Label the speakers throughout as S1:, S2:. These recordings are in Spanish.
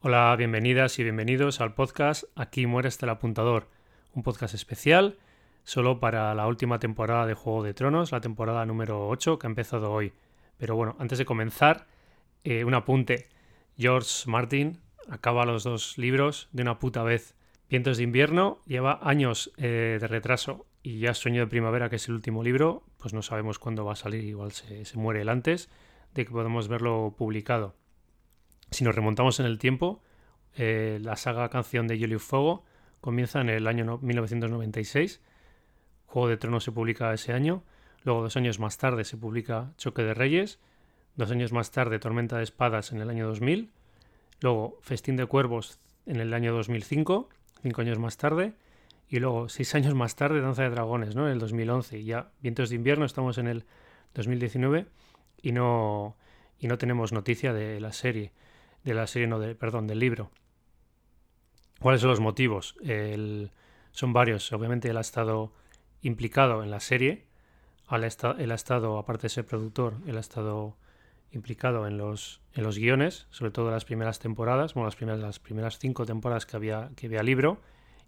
S1: Hola, bienvenidas y bienvenidos al podcast Aquí muere hasta el apuntador, un podcast especial solo para la última temporada de Juego de Tronos, la temporada número 8 que ha empezado hoy. Pero bueno, antes de comenzar, eh, un apunte. George Martin acaba los dos libros de una puta vez. Vientos de invierno lleva años eh, de retraso y ya Sueño de primavera, que es el último libro, pues no sabemos cuándo va a salir, igual se, muere el antes de que podamos verlo publicado. Si nos remontamos en el tiempo, eh, la saga Canción de Hielo y Fuego comienza en el año 1996. Juego de Tronos se publica ese año. Luego, dos años más tarde, se publica Choque de Reyes. Dos años más tarde, Tormenta de Espadas en el año 2000. Luego, Festín de Cuervos en el año 2005, cinco años más tarde. Y luego, seis años más tarde, Danza de Dragones, ¿no? En el 2011. Y ya, Vientos de Invierno, estamos en el 2019 y no, y no tenemos noticia de la serie de la serie, no, de, perdón, del libro. ¿Cuáles son los motivos? son varios. Obviamente él ha estado implicado en la serie. Él ha, estado, aparte de ser productor, él ha estado implicado en los, en los guiones, sobre todo en las primeras temporadas, bueno, las primeras, las primeras cinco temporadas que había, que había libro,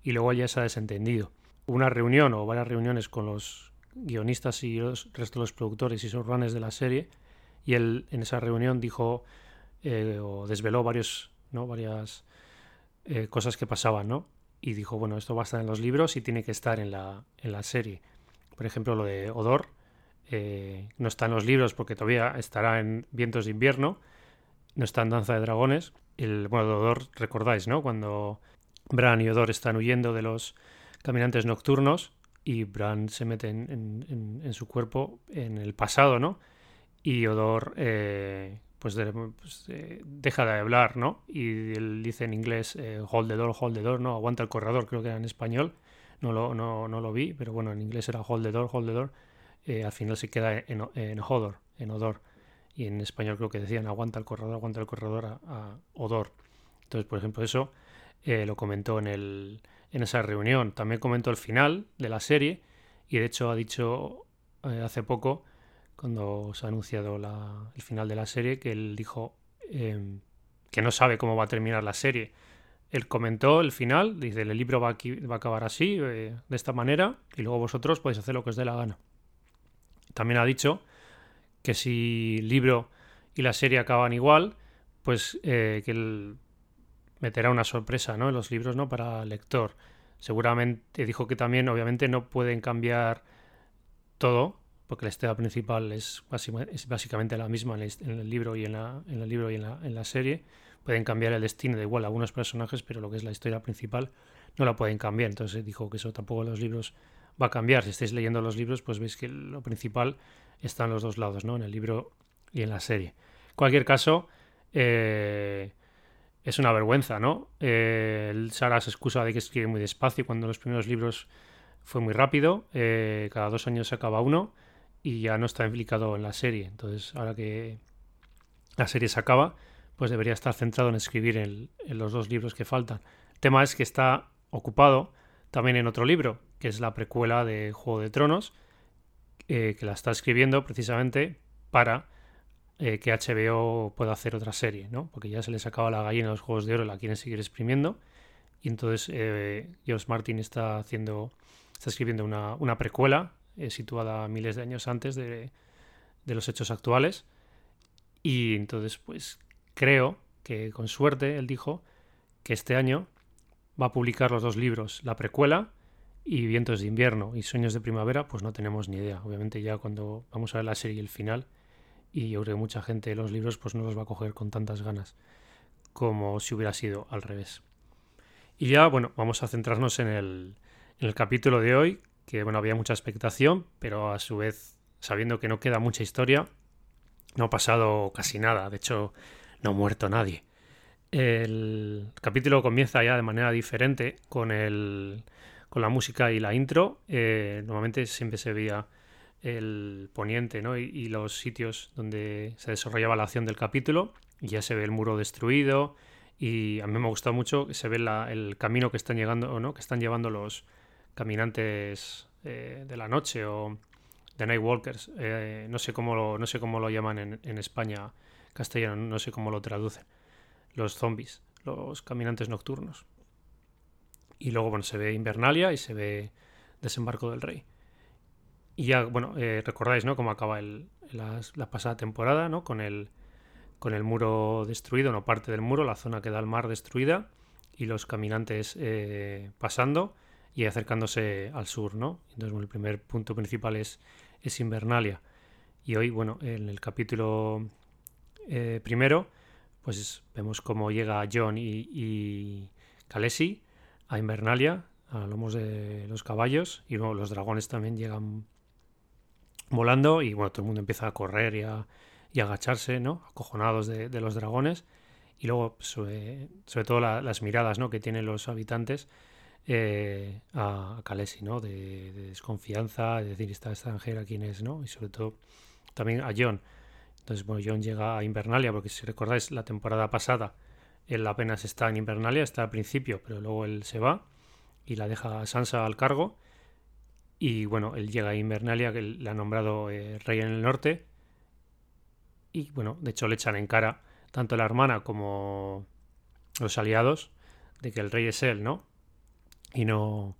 S1: y luego ya se ha desentendido. Una reunión o varias reuniones con los guionistas y el resto de los productores y showrunners de la serie, y él en esa reunión dijo eh, o desveló ¿no? varias eh, cosas que pasaban, ¿no? Y dijo, bueno, esto va a estar en los libros y tiene que estar en la, en la serie. Por ejemplo, lo de Odor eh, no está en los libros porque todavía estará en Vientos de Invierno, no está en Danza de Dragones. El, bueno, de Odor, recordáis, ¿no? Cuando Bran y Odor están huyendo de los caminantes nocturnos y Bran se mete en, en, su cuerpo en el pasado, ¿no? Y Odor pues, pues eh, deja de hablar, ¿no? Y él dice en inglés eh, hold the door, hold the door, ¿no? Aguanta el corredor, creo que era en español. No lo, no, no lo vi, pero bueno, en inglés era hold the door, hold the door. Eh, al final se queda en, en odor, en odor. Y en español creo que decían aguanta el corredor, aguanta el corredor a, odor. Entonces, por ejemplo, eso lo comentó en, el, en esa reunión. También comentó el final de la serie y de hecho ha dicho hace poco cuando se ha anunciado el final de la serie, que él dijo em, que no sabe cómo va a terminar la serie. Él comentó el final, dice, el libro va, va a acabar así, eh, de esta manera, y luego vosotros podéis hacer lo que os dé la gana. También ha dicho que si el libro y la serie acaban igual, pues eh, que él meterá una sorpresa ¿no? en los libros ¿no? para el lector. Seguramente dijo que también, obviamente, no pueden cambiar todo, porque la historia principal es, básicamente la misma en el, libro y en la, en el libro y en la, en la, serie. Pueden cambiar el destino de igual a algunos personajes, pero lo que es la historia principal no la pueden cambiar. Entonces dijo que eso tampoco los libros va a cambiar. Si estáis leyendo los libros, pues veis que lo principal está en los dos lados, ¿no? En el libro y en la serie. En cualquier caso, eh, es una vergüenza, ¿no? Eh, Sara se excusa de que escribe muy despacio cuando los primeros libros fue muy rápido. Eh, cada dos años se acaba uno y ya no está implicado en la serie. Entonces, ahora que la serie se acaba, pues debería estar centrado en escribir en, los dos libros que faltan. El tema es que está ocupado también en otro libro, que es la precuela de Juego de Tronos, eh, que la está escribiendo precisamente para eh, que HBO pueda hacer otra serie, ¿no? Porque ya se les acaba la gallina de los Juegos de Oro, la quieren seguir exprimiendo. Y entonces eh, George Martin está haciendo, está escribiendo una, una precuela situada miles de años antes de, los hechos actuales. Y entonces, pues creo que con suerte él dijo que este año va a publicar los dos libros, la precuela y Vientos de invierno y Sueños de primavera, pues no tenemos ni idea. Obviamente ya cuando vamos a ver la serie y el final, y yo creo que mucha gente de los libros pues no los va a coger con tantas ganas como si hubiera sido al revés. Y ya, bueno, vamos a centrarnos en el, en el capítulo de hoy, que bueno, había mucha expectación, pero a su vez, sabiendo que no queda mucha historia, no ha pasado casi nada. De hecho, no ha muerto nadie. El capítulo comienza ya de manera diferente con, el, con la música y la intro. Eh, normalmente siempre se veía el poniente ¿no? y, los sitios donde se desarrollaba la acción del capítulo. Y ya se ve el muro destruido. Y a mí me ha gustado mucho que se ve el camino que están llegando, ¿no? que están llevando los, caminantes eh, de la noche o The Night Walkers. Eh, no, sé cómo lo, no sé cómo lo llaman en, España castellano, no sé cómo lo traducen. Los zombies. los caminantes nocturnos. Y luego, bueno, se ve Invernalia y se ve Desembarco del Rey. Y ya, bueno, eh, recordáis, ¿no? Cómo acaba el, la, pasada temporada, ¿no? Con el, con el muro destruido, no parte del muro, la zona que da al mar destruida y los caminantes eh, pasando y acercándose al sur, ¿no? Entonces, bueno, el primer punto principal es, es Invernalia. Y hoy, bueno, en el capítulo eh, primero, pues vemos cómo llega John y, y Kalesi a Invernalia, a lomos de los caballos, y luego los dragones también llegan volando, y bueno, todo el mundo empieza a correr y a, agacharse, ¿no? Acojonados de, los dragones, y luego sobre, todo las miradas, ¿no? Que tienen los habitantes eh, a, Kalesi, ¿no? De, desconfianza, de decir, esta extranjera quién es, ¿no? Y sobre todo también a John. Entonces, bueno, John llega a Invernalia, porque si recordáis, la temporada pasada él apenas está en Invernalia, está al principio, pero luego él se va y la deja a Sansa al cargo. Y bueno, él llega a Invernalia, que le ha nombrado eh, rey en el norte. Y bueno, de hecho le echan en cara tanto la hermana como los aliados de que el rey es él, ¿no? Y no,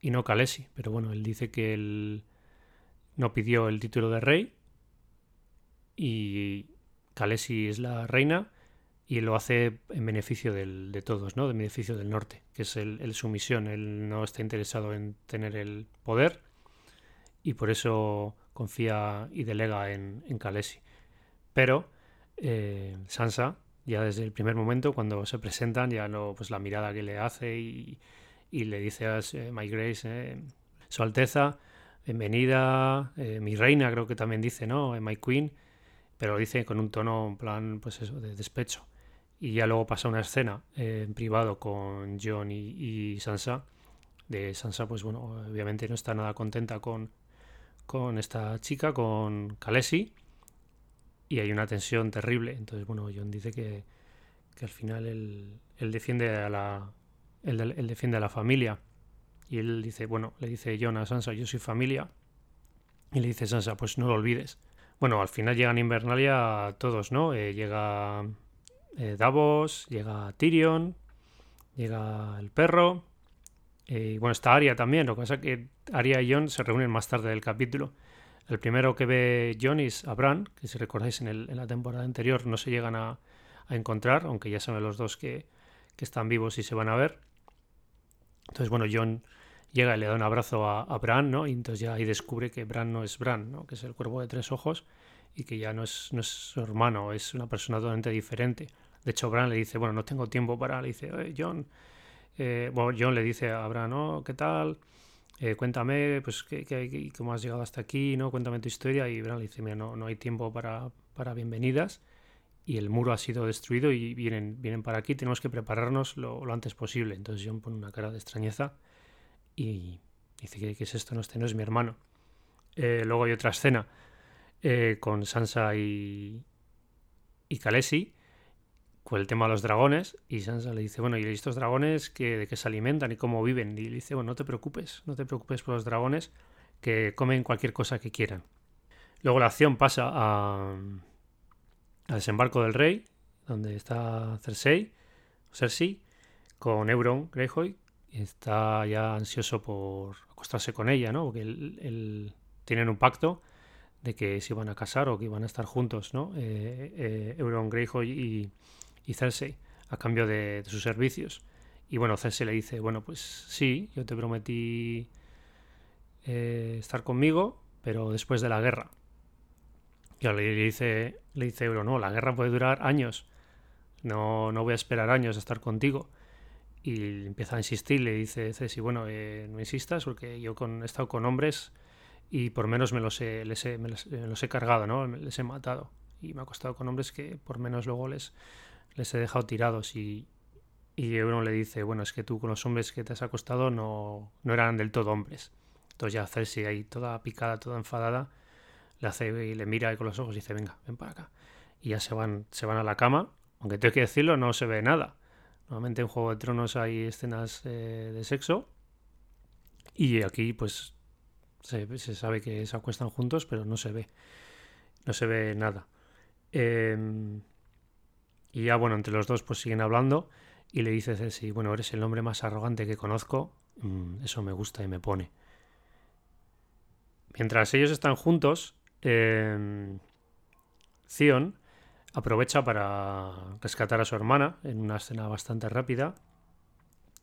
S1: y no Kalesi. Pero bueno, él dice que él no pidió el título de rey y Kalesi es la reina y lo hace en beneficio de todos, ¿no? En beneficio del norte, que es el, su misión. Él no está interesado en tener el poder y por eso confía y delega en, en Kalesi. Pero eh, Sansa, ya desde el primer momento, cuando se presentan, ya no, pues la mirada que le hace y, le dice a eh, My Grace, eh, Su Alteza, bienvenida, mi reina, creo que también dice, ¿no? My Queen, pero lo dice con un tono, en plan, pues eso, de despecho y ya luego pasa una escena eh, en privado con John y, Sansa. De Sansa, pues bueno, obviamente no está nada contenta con, con esta chica, con Kalesi, y hay una tensión terrible. Entonces, bueno, John dice que, que al final él, defiende a la él, defiende a la familia. Y él dice, bueno, le dice John a Sansa, yo soy familia. Y le dice Sansa, pues no lo olvides. Bueno, al final llegan Invernalia todos, ¿no? Eh, llega eh, Davos, llega Tyrion, llega el perro. Eh, y bueno, está Arya también. Lo que pasa es que Arya y Jon se reúnen más tarde del capítulo. El primero que ve Jon es a que si recordáis en, la temporada anterior no se llegan a, encontrar, aunque ya saben los dos que, están vivos y se van a ver. Entonces, bueno, Jon llega y le da un abrazo a, a, Bran, ¿no? Y entonces ya ahí descubre que Bran no es Bran, ¿no? Que es el cuervo de tres ojos y que ya no es, no es su hermano, es una persona totalmente diferente. De hecho, Bran le dice, bueno, no tengo tiempo para... Le dice, John... Eh, bueno, John le dice a Bran, ¿no? ¿Qué tal? Eh, cuéntame, pues, ¿qué, cómo has llegado hasta aquí, ¿no? Cuéntame tu historia. Y Bran le dice, mira, no, no hay tiempo para, para bienvenidas y el muro ha sido destruido y vienen, vienen para aquí, tenemos que prepararnos lo, antes posible. Entonces John pone una cara de extrañeza y dice, ¿qué, es esto? No, este no es mi hermano. Eh, luego hay otra escena con Sansa y, y Kalesi con el tema de los dragones y Sansa le dice, bueno, ¿y estos dragones que, de qué se alimentan y cómo viven? Y le dice, bueno, no te preocupes, no te preocupes por los dragones que comen cualquier cosa que quieran. Luego la acción pasa a, al desembarco del rey, donde está Cersei, Cersei con Euron Greyjoy, y está ya ansioso por acostarse con ella, ¿no? Porque él, tienen un pacto de que se iban a casar o que iban a estar juntos, ¿no? Eh, eh, Euron Greyjoy y, Cersei a cambio de, sus servicios. Y bueno, Cersei le dice, bueno, pues sí, yo te prometí eh, estar conmigo, pero después de la guerra. Y le, dice, le dice Euro, no, la guerra puede durar años. No, no voy a esperar años a estar contigo. Y empieza a insistir, le dice Cersei, bueno, eh, no insistas porque yo con, he estado con hombres y por menos me los he, les he, me los he cargado, ¿no? Les he matado. Y me ha costado con hombres que por menos luego les, les he dejado tirados y, y uno le dice, bueno, es que tú con los hombres que te has acostado no, no eran del todo hombres. Entonces ya Cersei ahí toda picada, toda enfadada, le hace y le mira con los ojos y dice, venga, ven para acá. Y ya se van, se van a la cama, aunque tengo que decirlo, no se ve nada. Normalmente en Juego de Tronos hay escenas eh, de sexo y aquí pues se, se, sabe que se acuestan juntos, pero no se ve. No se ve nada. Eh, y ya, bueno, entre los dos pues siguen hablando. y le dice Cersei, bueno, eres el hombre más arrogante que conozco, mm, eso me gusta y me pone. Mientras ellos están juntos, eh, aprovecha para rescatar a su hermana en una escena bastante rápida.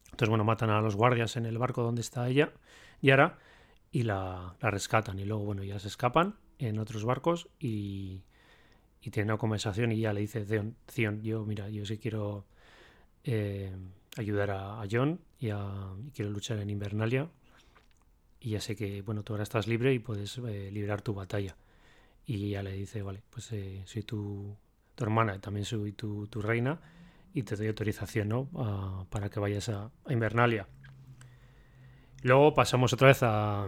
S1: Entonces, bueno, matan a los guardias en el barco donde está ella, Yara, y la, rescatan. Y luego, bueno, ya se escapan en otros barcos y, y tienen una conversación y ya le dice Theon, yo, mira, yo sí quiero eh, ayudar a, John y, quiero luchar en Invernalia. Y ya sé que, bueno, tú ahora estás libre y puedes eh, librar tu batalla. Y ya le dice, vale, pues eh, soy tu, tu hermana, también soy tu, tu, reina y te doy autorización ¿no? para que vayas a, Invernalia. Luego pasamos otra vez a,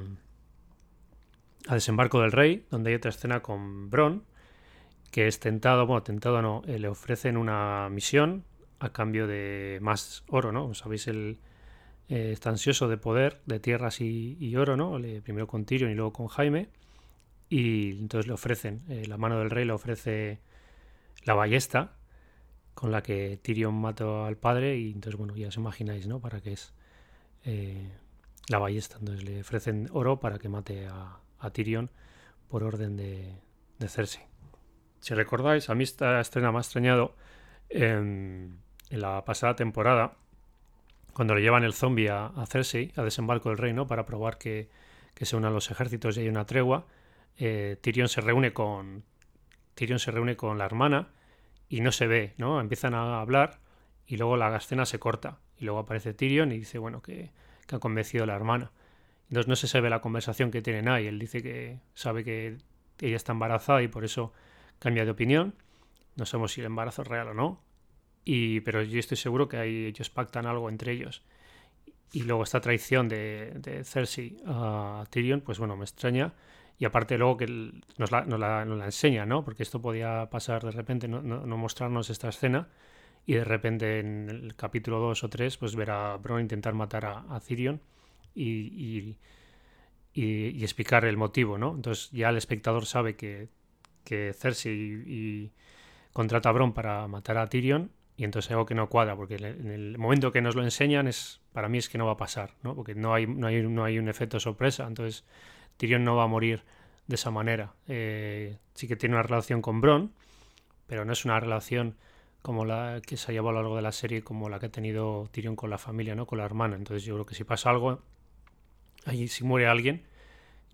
S1: a Desembarco del Rey, donde hay otra escena con Bron, que es tentado, bueno, tentado no, eh, le ofrecen una misión a cambio de más oro, ¿no? Sabéis, él eh, está ansioso de poder, de tierras y, oro, ¿no? Le, primero con Tyrion y luego con Jaime. Y entonces le ofrecen, eh, la mano del rey le ofrece la ballesta con la que Tyrion mató al padre y entonces, bueno, ya os imagináis, ¿no? Para qué es eh, la ballesta. Entonces le ofrecen oro para que mate a, Tyrion por orden de, Cersei. Si recordáis, a mí esta escena me ha extrañado en, la pasada temporada, cuando le llevan el zombie a, Cersei, a desembarco del reino, para probar que, que se unan los ejércitos y hay una tregua, eh, Tyrion se reúne con Tyrion se reúne con la hermana y no se ve, ¿no? Empiezan a hablar y luego la escena se corta. Y luego aparece Tyrion y dice, bueno, que, ha convencido a la hermana. Entonces no se sabe la conversación que tienen ahí. Él dice que sabe que ella está embarazada y por eso cambia de opinión. No sabemos si el embarazo es real o no. Y, pero yo estoy seguro que ellos pactan algo entre ellos. Y luego esta traición de, de Cersei a Tyrion, pues bueno, me extraña y aparte luego que nos la, nos, la, nos la, enseña, ¿no? Porque esto podía pasar de repente, no, no, mostrarnos esta escena y de repente en el capítulo 2 o 3 pues ver a Bron intentar matar a, a Tyrion y, y, y, explicar el motivo, ¿no? Entonces ya el espectador sabe que, que Cersei contrata a Bron para matar a Tyrion y entonces algo que no cuadra porque en el momento que nos lo enseñan es para mí es que no va a pasar, ¿no? Porque no hay, no hay, no hay un efecto sorpresa, entonces Tyrion no va a morir de esa manera. Eh, sí que tiene una relación con Bron, pero no es una relación como la que se ha llevado a lo largo de la serie, como la que ha tenido Tyrion con la familia, ¿no? Con la hermana. Entonces yo creo que si pasa algo, allí si muere alguien,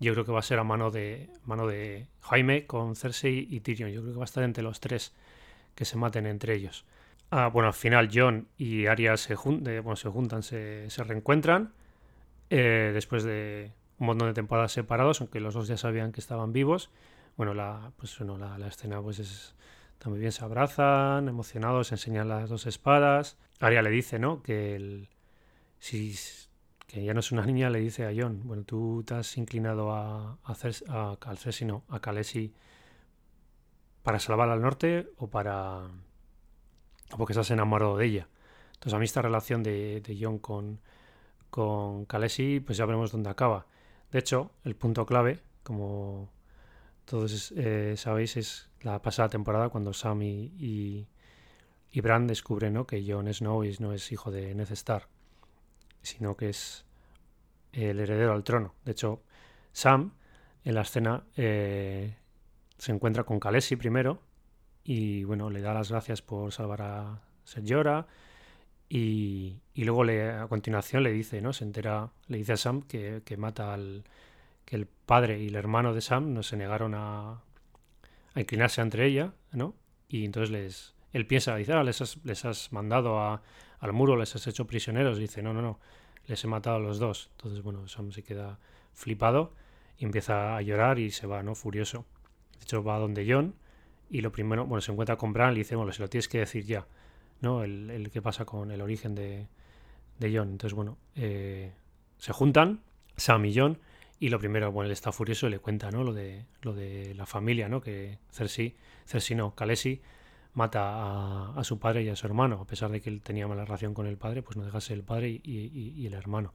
S1: yo creo que va a ser a mano de mano de Jaime con Cersei y Tyrion. Yo creo que va a estar entre los tres que se maten entre ellos. Ah, bueno, al final John y Arya se, se juntan, se, reencuentran eh, después de, un montón de temporadas separados, aunque los dos ya sabían que estaban vivos. Bueno, la, pues, bueno, la, escena pues es, muy bien, se abrazan, emocionados, se enseñan las dos espadas. Arya le dice, ¿no? Que el, si que ya no es una niña, le dice a John, bueno, tú te has inclinado a, hacer a, a no, a Kalesi para salvar al norte o para o porque estás enamorado de ella. Entonces a mí esta relación de, de John con, con Kalesi, pues ya veremos dónde acaba. De hecho, el punto clave, como todos eh, sabéis, es la pasada temporada cuando Sam y, y, Bran descubren que Jon Snow no es hijo de Ned Stark, sino que es el heredero al trono. De hecho, Sam en la escena eh, se encuentra con Khaleesi primero y bueno, le da las gracias por salvar a Ser y, luego le, a continuación le dice, ¿no? Se entera, le dice a Sam que, mata al. que el padre y el hermano de Sam no se negaron a, inclinarse entre ella, ¿no? Y entonces les. Él piensa, dice, ah, les has, les has mandado a, al muro, les has hecho prisioneros. Dice, no, no, no, les he matado a los dos. Entonces, bueno, Sam se queda flipado y empieza a llorar y se va, ¿no? Furioso. De hecho, va a donde John y lo primero, bueno, se encuentra con Bran y le dice, bueno, se lo tienes que decir ya. ¿No? El, el que pasa con el origen de, de John. Entonces, bueno, eh, se juntan Sam y John y lo primero, bueno, él está furioso y le cuenta, ¿no? Lo de, lo de la familia, ¿no? Que Cersei, Cersei no, Khaleesi mata a, su padre y a su hermano, a pesar de que él tenía mala relación con el padre, pues no dejase el padre y, el hermano.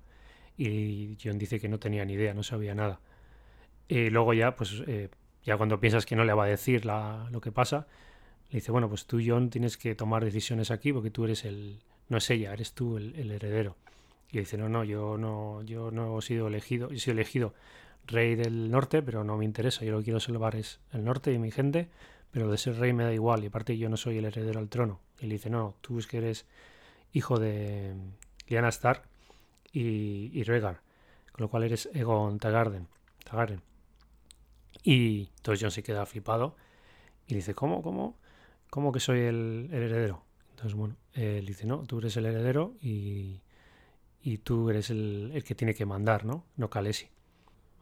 S1: Y John dice que no tenía ni idea, no sabía nada. Y luego ya, pues eh, ya cuando piensas que no le va a decir la, lo que pasa, le dice, bueno, pues tú, John, tienes que tomar decisiones aquí porque tú eres el, no es ella, eres tú el, heredero. Y dice, no, no, yo no, yo no he sido elegido, he sido elegido rey del norte, pero no me interesa, yo lo que quiero salvar es el norte y mi gente, pero de ser rey me da igual, y aparte yo no soy el heredero al trono. Y le dice, no, tú es que eres hijo de Lyanna Stark y, y Rhaegar, con lo cual eres Egon Targaryen. Targaryen. Y entonces John se queda flipado y dice, ¿cómo, cómo? ¿Cómo que soy el, heredero? Entonces, bueno, él dice, no, tú eres el heredero y, y tú eres el, el, que tiene que mandar, ¿no? No Kalesi.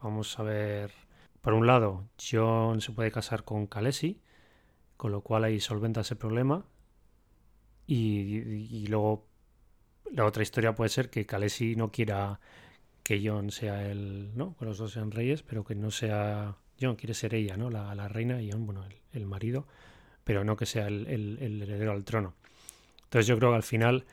S1: Vamos a ver, por un lado, John se puede casar con Kalesi, con lo cual ahí solventa ese problema. Y, luego la otra historia puede ser que Kalesi no quiera que John sea el, ¿no? Que los dos sean reyes, pero que no sea John quiere ser ella, ¿no? La, la reina y John, bueno, el, marido, pero no que sea el, heredero al trono. Entonces yo creo que al final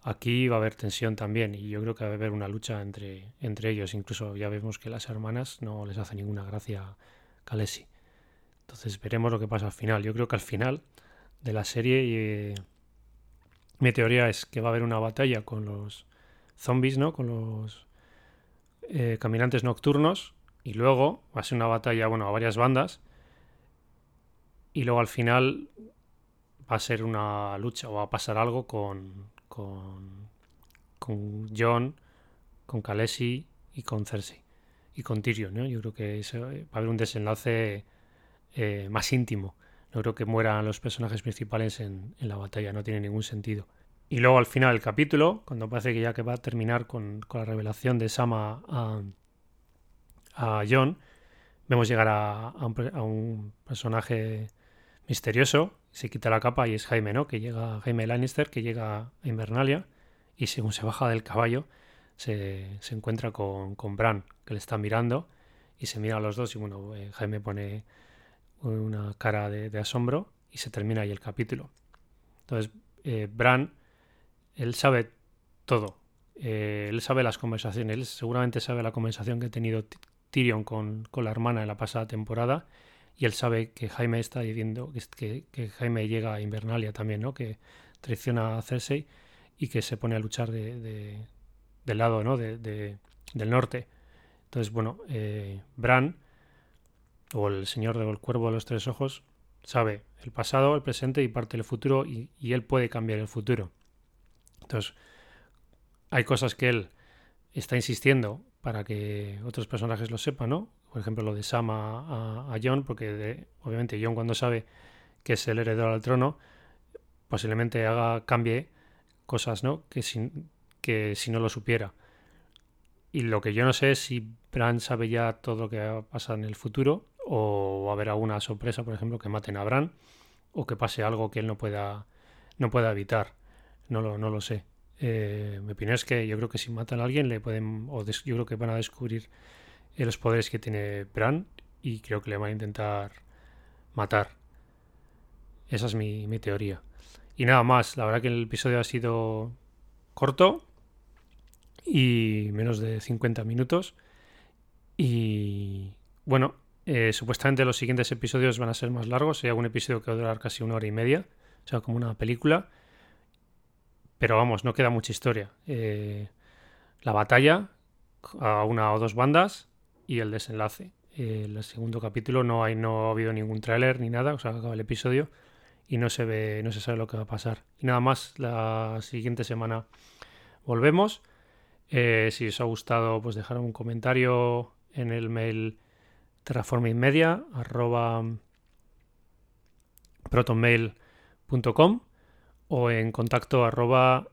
S1: aquí va a haber tensión también y yo creo que va a haber una lucha entre, entre ellos. Incluso ya vemos que las hermanas no les hace ninguna gracia a Kalesi. Entonces veremos lo que pasa al final. Yo creo que al final de la serie eh, mi teoría es que va a haber una batalla con los zombies, ¿no? Con los eh, caminantes nocturnos y luego va a ser una batalla, bueno, a varias bandas. Y luego al final va a ser una lucha o va a pasar algo con, con, con John, con Khaleesi y con Cersei. Y con Tyrion, ¿no? Yo creo que va a haber un desenlace eh, más íntimo. No creo que mueran los personajes principales en, la batalla, no tiene ningún sentido. Y luego al final del capítulo, cuando parece que ya que va a terminar con, con la revelación de Sama a, a John, vemos llegar a, un, personaje misterioso, se quita la capa y es Jaime, ¿no? Que llega Jaime Lannister, que llega a Invernalia y según se baja del caballo se, encuentra con, con, Bran, que le está mirando y se mira a los dos y bueno, eh, Jaime pone una cara de, asombro y se termina ahí el capítulo. Entonces, eh, Bran, él sabe todo. Eh, él sabe las conversaciones, él seguramente sabe la conversación que ha tenido Tyrion con, la hermana en la pasada temporada y él sabe que Jaime está diciendo que, Jaime llega a Invernalia también, ¿no? Que traiciona a Cersei y que se pone a luchar de, del lado, ¿no? De, del norte. Entonces, bueno, eh, Bran, o el señor del cuervo de los tres ojos, sabe el pasado, el presente y parte del futuro y, y él puede cambiar el futuro. Entonces, hay cosas que él está insistiendo para que otros personajes lo sepan, ¿no? Por ejemplo, lo de Sam a, John, porque obviamente John cuando sabe que es el heredero al trono, posiblemente haga, cambie cosas, ¿no? Que si, que si no lo supiera. Y lo que yo no sé es si Bran sabe ya todo lo que va a pasar en el futuro, o va a haber alguna sorpresa, por ejemplo, que maten a Bran, o que pase algo que él no pueda, no pueda evitar. No lo, no lo sé. Eh, mi opinión es que yo creo que si matan a alguien le pueden, o yo creo que van a descubrir los poderes que tiene Bran y creo que le van a intentar matar. Esa es mi, teoría. Y nada más, la verdad que el episodio ha sido corto y menos de 50 minutos. Y bueno, eh, supuestamente los siguientes episodios van a ser más largos. Hay algún episodio que va a durar casi una hora y media, o sea, como una película. Pero vamos, no queda mucha historia. Eh, la batalla a una o dos bandas y el desenlace. el segundo capítulo no hay, no ha habido ningún tráiler ni nada, o sea, acaba el episodio y no se ve, no se sabe lo que va a pasar. Y nada más, la siguiente semana volvemos. Eh, si os ha gustado, pues dejar un comentario en el mail terraformingmedia o en contacto arroba.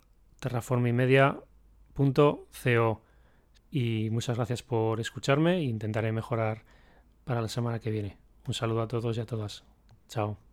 S1: Y muchas gracias por escucharme intentaré mejorar para la semana que viene. Un saludo a todos y a todas. Chao.